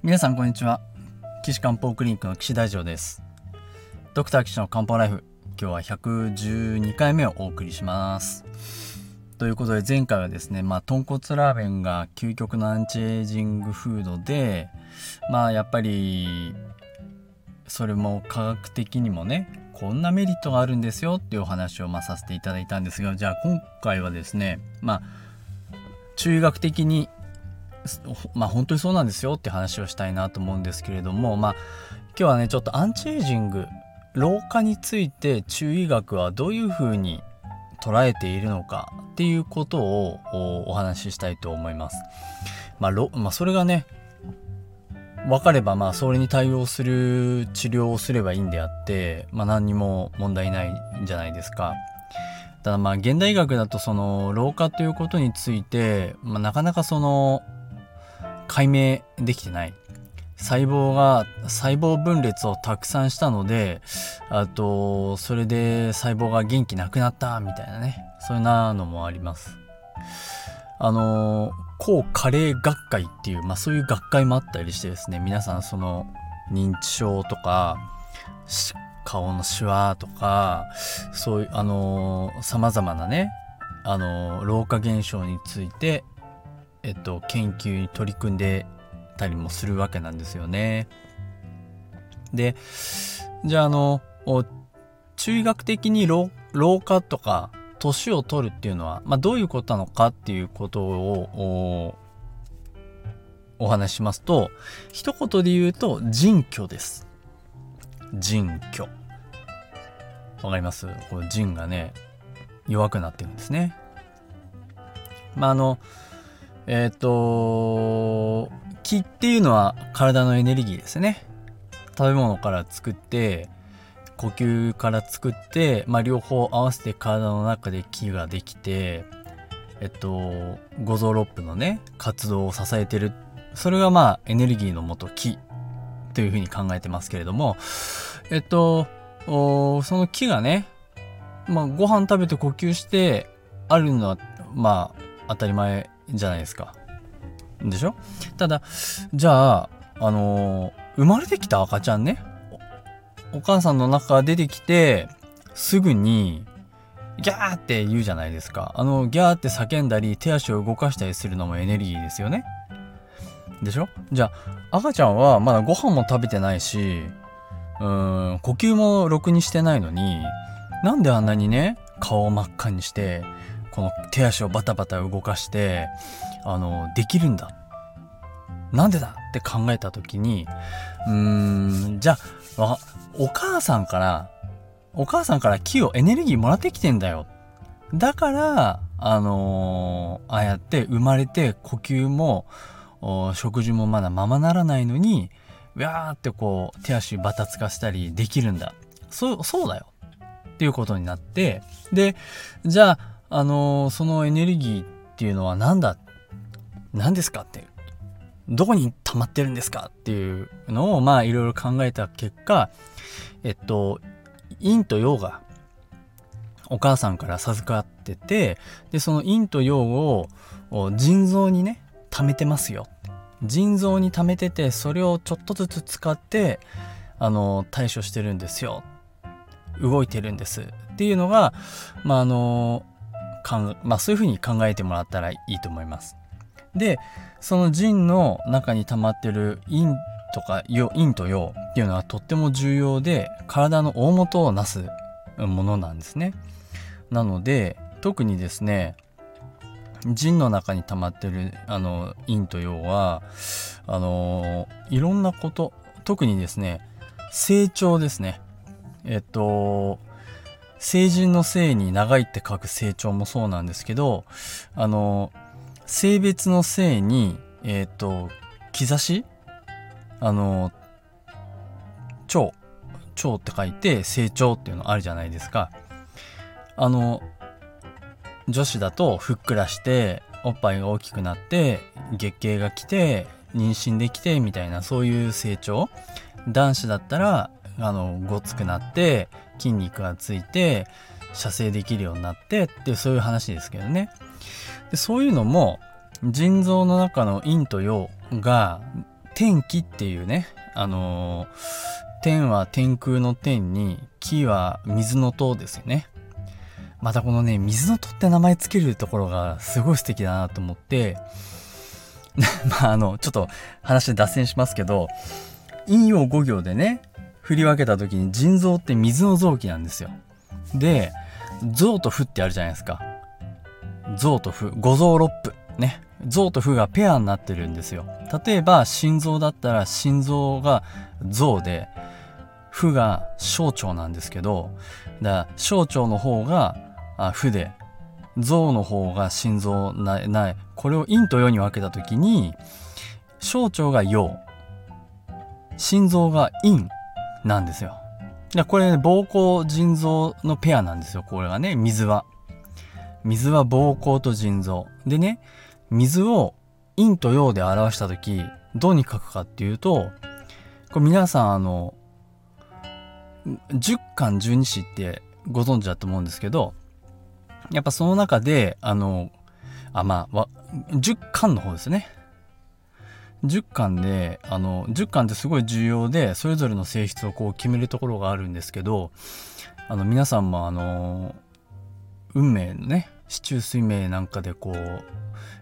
皆さんこんにちは。岸漢方クリニックの岸大丈です。ドクター岸の漢方ライフ今日は112回目をお送りします。ということで前回はですねまあ豚骨ラーメンが究極のアンチエイジングフードでまあやっぱりそれも科学的にもねこんなメリットがあるんですよっていうお話をまあさせていただいたんですがじゃあ今回はですねまあ中医学的にまあ本当にそうなんですよって話をしたいなと思うんですけれどもまあ今日はねちょっとアンチエイジング老化について中医学はどういうふうに捉えているのかっていうことをお話ししたいと思います。まあ、まあ、それがね分かればまあそれに対応する治療をすればいいんであって、まあ、何にも問題ないんじゃないですか。ただまあ現代医学だとその老化ということについて、まあ、なかなかその解明できてない。細胞が細胞分裂をたくさんしたのであとそれで細胞が元気なくなったみたいなね。そういうなのもあります。あの抗加齢学会っていう、まあ、そういう学会もあったりしてですね。皆さんその認知症とか顔のシワとかそういうあのさまざまなねあの老化現象についてえっと、研究に取り組んでたりもするわけなんですよね。で、じゃああの、中医学的に老化とか年を取るっていうのは、まあ、どういうことなのかっていうことをお話ししますと、一言で言うと人居です。人居。わかります？この人がね、弱くなってるんですね。まあ、あの、えっ、ー、と、気っていうのは体のエネルギーですね。食べ物から作って、呼吸から作って、まあ、両方合わせて体の中で気ができて、えっと、五臓六腑のね、活動を支えてる。それがまあ、エネルギーのもと、気というふうに考えてますけれども、えっと、その気がね、まあ、ご飯食べて呼吸してあるのは、まあ、当たり前じゃないですか。でしょ？ただ、じゃあ、あのー、生まれてきた赤ちゃんねお、母さんの中から出てきて、すぐに、ギャーって言うじゃないですか。あの、ギャーって叫んだり、手足を動かしたりするのもエネルギーですよね。でしょ？じゃあ、赤ちゃんはまだご飯も食べてないし、うーん、呼吸もろくにしてないのに、なんであんなにね、顔を真っ赤にして、この手足をバタバタ動かして、あの、できるんだ。なんでだって考えた時に、うーん、じゃあ、お母さんから、お母さんから木をエネルギーもらってきてんだよ。だから、あのー、ああやって生まれて呼吸も、食事もまだままならないのに、うわーってこう、手足バタつかせたりできるんだ。そう、そうだよ。っていうことになって、で、じゃあ、あの、そのエネルギーっていうのは何だ？何ですかって。どこに溜まってるんですかっていうのをまあいろいろ考えた結果えっと陰と陽がお母さんから授かっててでその陰と陽を腎臓にね溜めてますよ。腎臓に溜めててそれをちょっとずつ使ってあの対処してるんですよ。動いてるんです。っていうのがまああのまあ、そういうふうに考えてもらったらいいと思います。でその腎の中に溜まってる陰とか陰と陽っていうのはとっても重要で体の大元をなすものなんですね。なので特にですね腎の中に溜まってるあの陰と陽はあのいろんなこと特にですね成長ですねえっと成人の性に長いって書く成長もそうなんですけど、あの、性別の性に、えっ、ー、と、兆し？あの、腸、腸って書いて成長っていうのあるじゃないですか。あの、女子だとふっくらして、おっぱいが大きくなって、月経が来て、妊娠できて、みたいな、そういう成長。男子だったら、あの、ごつくなって、筋肉がついて射精できるようになってってそういう話ですけどねでそういうのも腎臓の中の陰と陽が天気っていうね、あの、天は天空の天に、木は水の塔ですよね。またこのね、水の塔って名前つけるところがすごい素敵だなと思って、まああの、ちょっと話で脱線しますけど、陰陽5行でね、振り分けた時に腎臓って水の臓器なんですよ。で、臓と負ってあるじゃないですか。臓と負、五臓六腑。ね。臓と負がペアになってるんですよ。例えば、心臓だったら心臓が臓で、負が小腸なんですけど、だから小腸の方があ負で、臓の方が心臓ない、ない。これを陰と陽に分けた時に、小腸が陽、心臓が陰なんですよ。だこれ、ね、膀胱腎臓のペアなんですよ。これがね、水は。水は膀胱と腎臓。でね、水を陰と陽で表した時どうに書くかっていうと、これ皆さんあの、10巻12子ってご存知だと思うんですけど、やっぱその中で、あの、あ、まあ、10巻の方ですね。10巻で、あの、10巻ってすごい重要で、それぞれの性質をこう決めるところがあるんですけど、あの、皆さんもあの、運命のね、市中水命なんかでこう、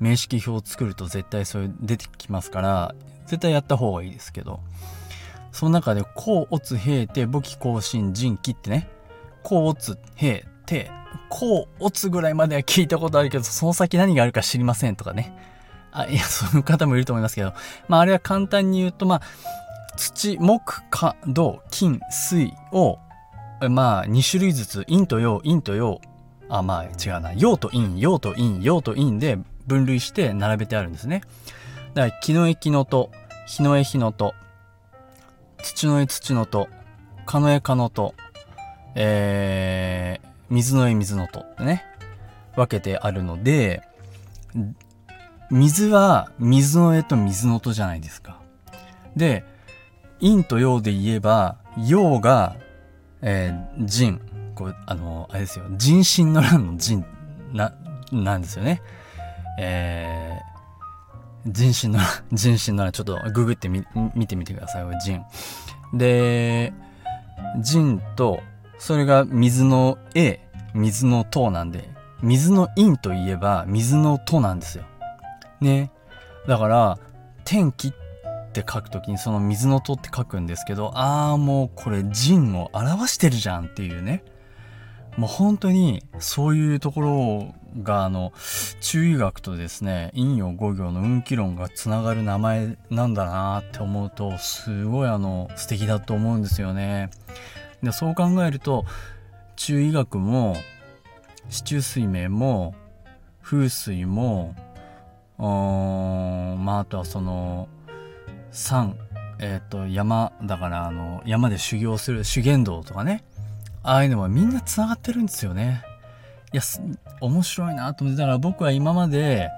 名式表を作ると絶対それ出てきますから、絶対やった方がいいですけど、その中で、甲、乙、平、定、簿記、更新、人、気ってね、甲、乙、平、定、甲、乙ぐらいまでは聞いたことあるけど、その先何があるか知りませんとかね。あ、いや、そういう方もいると思いますけど、まあ、あれは簡単に言うと、まあ、土、木、火、土、金、水を、まあ、2種類ずつ、陰と陽、陰と陽、あ、まあ、違うな、陽と陰、陽と陰、陽と陰で分類して並べてあるんですね。だから、木の絵木のと、日の絵日のと、土の絵土のと、蚊の絵蚊のと、えー、水の絵水のとってね、分けてあるので、水は水の絵と水の音じゃないですか。で、陰と陽で言えば、陽が、えー、人。こう、あの、あれですよ。人心の乱の人な、なんですよね。えー、人心の、人心の乱、ちょっとググってみ、見てみてください。人。で、人と、それが水の絵、水の塔なんで、水の陰といえば水の塔なんですよ。ね。だから、天気って書くときにその水の戸って書くんですけど、ああ、もうこれ人を表してるじゃんっていうね。もう本当にそういうところがあの中医学とですね陰陽五行の運気論がつながる名前なんだなって思うとすごいあの素敵だと思うんですよね。でそう考えると中医学も四柱推命も風水もまああとはその山えっ、ー、と山だからあの山で修行する修験道とかね。ああいうのはみんなつながってるんですよね。いや面白いなと思ってだから僕は今まで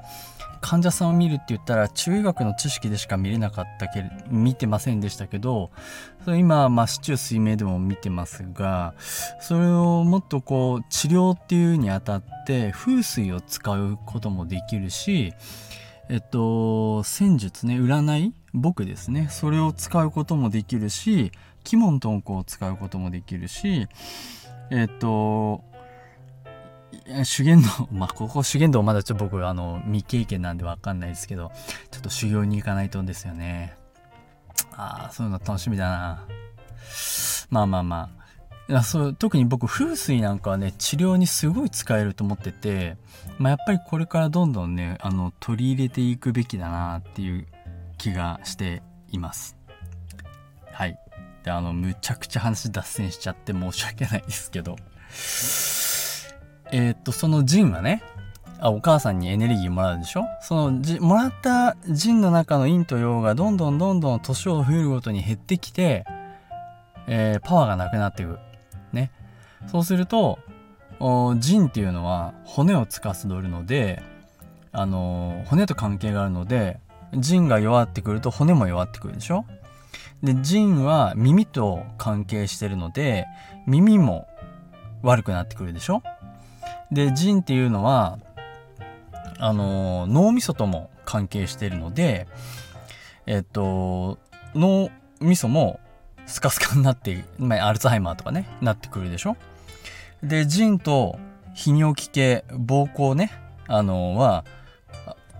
患者さんを見るって言ったら中医学の知識でしか見れなかったけ見てませんでしたけどそれ今まあ市中水明でも見てますがそれをもっとこう治療っていうにあたって風水を使うこともできるしえっと、戦術ね、占い僕ですね。それを使うこともできるし、鬼門遁甲を使うこともできるし、えっと、修験道、まあ、ここ修験道まだちょっと僕、あの、未経験なんでわかんないですけど、ちょっと修行に行かないとですよね。ああ、そういうの楽しみだな。まあまあまあ。そう特に僕風水なんかはね治療にすごい使えると思ってて、まあ、やっぱりこれからどんどんねあの取り入れていくべきだなっていう気がしていますはいであのむちゃくちゃ話脱線しちゃって申し訳ないですけどえー、っとそのジンはねあお母さんにエネルギーもらうでしょ？そのじもらったジンの中の陰と陽がどんどんどんどん年を増えるごとに減ってきて、えー、パワーがなくなっていく。ね。そうすると、腎っていうのは骨を司るので、あの、骨と関係があるので、腎が弱ってくると骨も弱ってくるでしょ？で、腎は耳と関係してるので、耳も悪くなってくるでしょ？で、腎っていうのは、あの、脳みそとも関係しているので、えっと、脳みそもスカスカになって、まあ、アルツハイマーとかね、なってくるでしょ？で、腎と泌尿器系、膀胱ね、あの、は、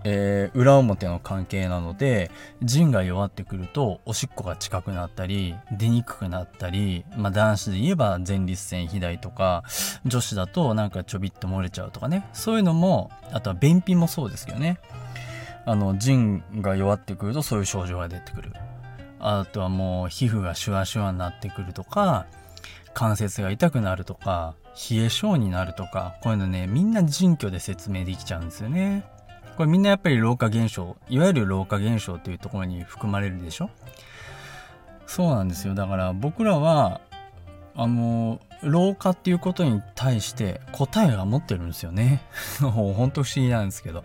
えー、裏表の関係なので腎が弱ってくるとおしっこが近くなったり出にくくなったり、まあ、男子で言えば前立腺肥大とか女子だとなんかちょびっと漏れちゃうとかね。そういうのもあとは便秘もそうですけどね。あの腎が弱ってくるとそういう症状が出てくる。あとはもう皮膚がシュワシュワになってくるとか関節が痛くなるとか冷え性になるとかこういうのねみんな腎虚で説明できちゃうんですよね。これみんなやっぱり老化現象いわゆる老化現象というところに含まれるでしょ？そうなんですよ。だから僕らはあの老化っていうことに対して答えが持ってるんですよね。ほんと不思議なんですけど。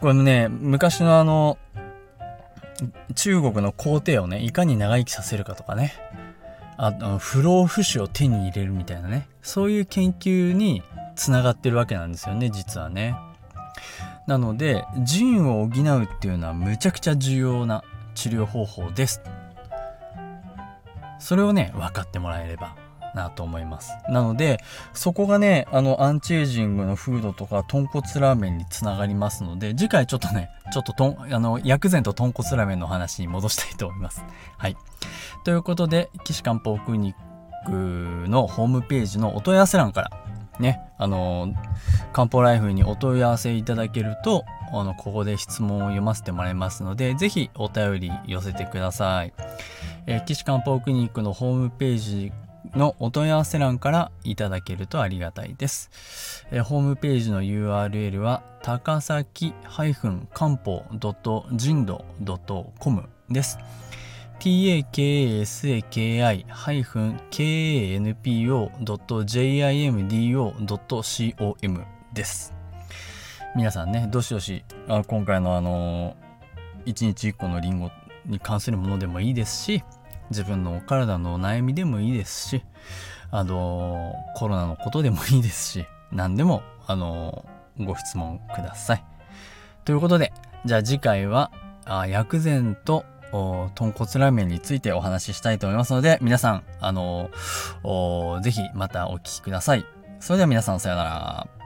これね昔のあの中国の皇帝をねいかに長生きさせるかとかね。あの不老不死を手に入れるみたいなね。そういう研究につながってるわけなんですよね実はね。なので腎を補うっていうのはむちゃくちゃ重要な治療方法ですそれをね分かってもらえればなと思います。なので、そこがね、あの、アンチエイジングのフードとか、豚骨ラーメンにつながりますので、次回ちょっとね、ちょっととん、あの、薬膳と豚骨ラーメンの話に戻したいと思います。はい。ということで、岸漢方クリニックのホームページのお問い合わせ欄から、ね、あの、漢方ライフにお問い合わせいただけると、あの、ここで質問を読ませてもらいますので、ぜひお便り寄せてください。えー、岸漢方クリニックのホームページのお問い合わせ欄からいただけるとありがたいです。えホームページの URL は高崎漢方人道 .com です。takasaki-kanpo.jimdo.com です。皆さんね、どしどし、あ今回のあのー、1日1個のリンゴに関するものでもいいですし、自分のお体のお悩みでもいいですし、あの、コロナのことでもいいですし、何でも、あの、ご質問ください。ということで、じゃあ次回は、あ薬膳と豚骨ラーメンについてお話ししたいと思いますので、皆さん、あの、ぜひまたお聞きください。それでは皆さんさようなら。